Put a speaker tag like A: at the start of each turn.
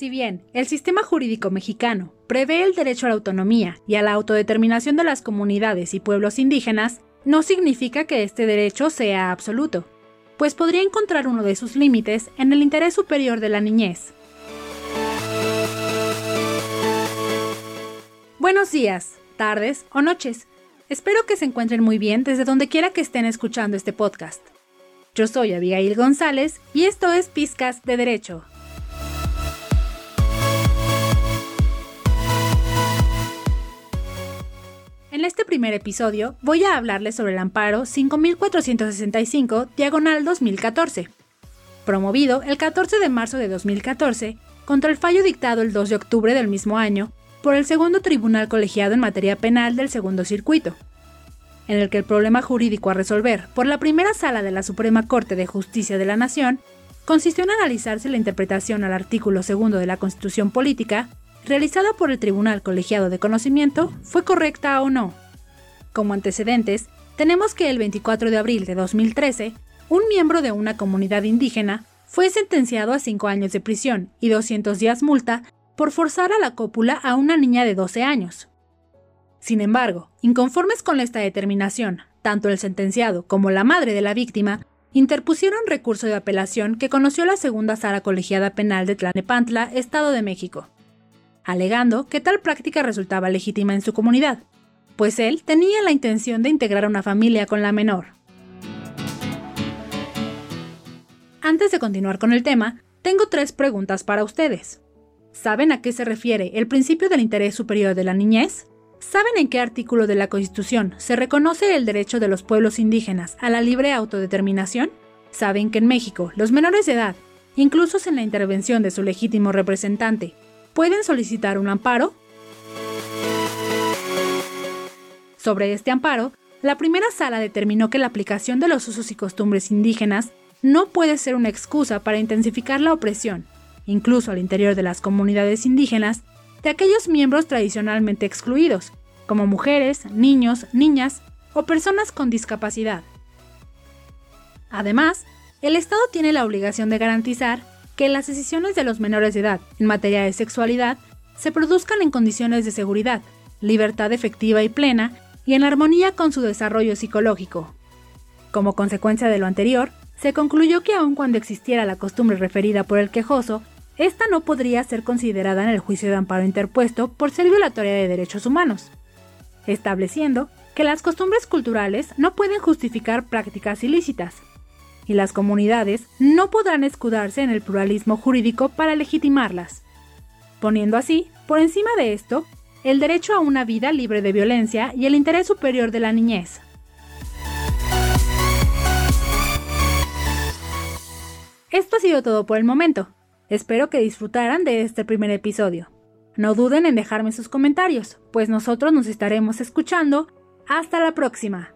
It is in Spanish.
A: Si bien el sistema jurídico mexicano prevé el derecho a la autonomía y a la autodeterminación de las comunidades y pueblos indígenas, no significa que este derecho sea absoluto, pues podría encontrar uno de sus límites en el interés superior de la niñez. Buenos días, tardes o noches. Espero que se encuentren muy bien desde donde quiera que estén escuchando este podcast. Yo soy Abigail González y esto es Pizcas de Derecho. En este primer episodio voy a hablarles sobre el amparo 5465 diagonal 2014, promovido el 14 de marzo de 2014 contra el fallo dictado el 2 de octubre del mismo año por el segundo tribunal colegiado en materia penal del segundo circuito, en el que el problema jurídico a resolver por la primera sala de la Suprema Corte de Justicia de la Nación consistió en analizar si la interpretación al artículo segundo de la Constitución Política realizada por el Tribunal Colegiado de Conocimiento fue correcta o no. Como antecedentes, tenemos que el 24 de abril de 2013, un miembro de una comunidad indígena fue sentenciado a 5 años de prisión y 200 días multa por forzar a la cópula a una niña de 12 años. Sin embargo, inconformes con esta determinación, tanto el sentenciado como la madre de la víctima interpusieron recurso de apelación que conoció la segunda sala colegiada penal de Tlanepantla, Estado de México alegando que tal práctica resultaba legítima en su comunidad, pues él tenía la intención de integrar una familia con la menor. Antes de continuar con el tema, tengo tres preguntas para ustedes. ¿Saben a qué se refiere el principio del interés superior de la niñez? ¿Saben en qué artículo de la Constitución se reconoce el derecho de los pueblos indígenas a la libre autodeterminación? ¿Saben que en México los menores de edad, incluso sin la intervención de su legítimo representante, pueden solicitar un amparo. Sobre este amparo, la primera sala determinó que la aplicación de los usos y costumbres indígenas no puede ser una excusa para intensificar la opresión, incluso al interior de las comunidades indígenas, de aquellos miembros tradicionalmente excluidos, como mujeres, niños, niñas o personas con discapacidad. Además, el Estado tiene la obligación de garantizar que las decisiones de los menores de edad en materia de sexualidad se produzcan en condiciones de seguridad, libertad efectiva y plena y en armonía con su desarrollo psicológico. Como consecuencia de lo anterior, se concluyó que aun cuando existiera la costumbre referida por el quejoso, esta no podría ser considerada en el juicio de amparo interpuesto por ser violatoria de derechos humanos, estableciendo que las costumbres culturales no pueden justificar prácticas ilícitas, y las comunidades no podrán escudarse en el pluralismo jurídico para legitimarlas, poniendo así, por encima de esto, el derecho a una vida libre de violencia y el interés superior de la niñez. Esto ha sido todo por el momento. Espero que disfrutaran de este primer episodio. No duden en dejarme sus comentarios, pues nosotros nos estaremos escuchando. Hasta la próxima.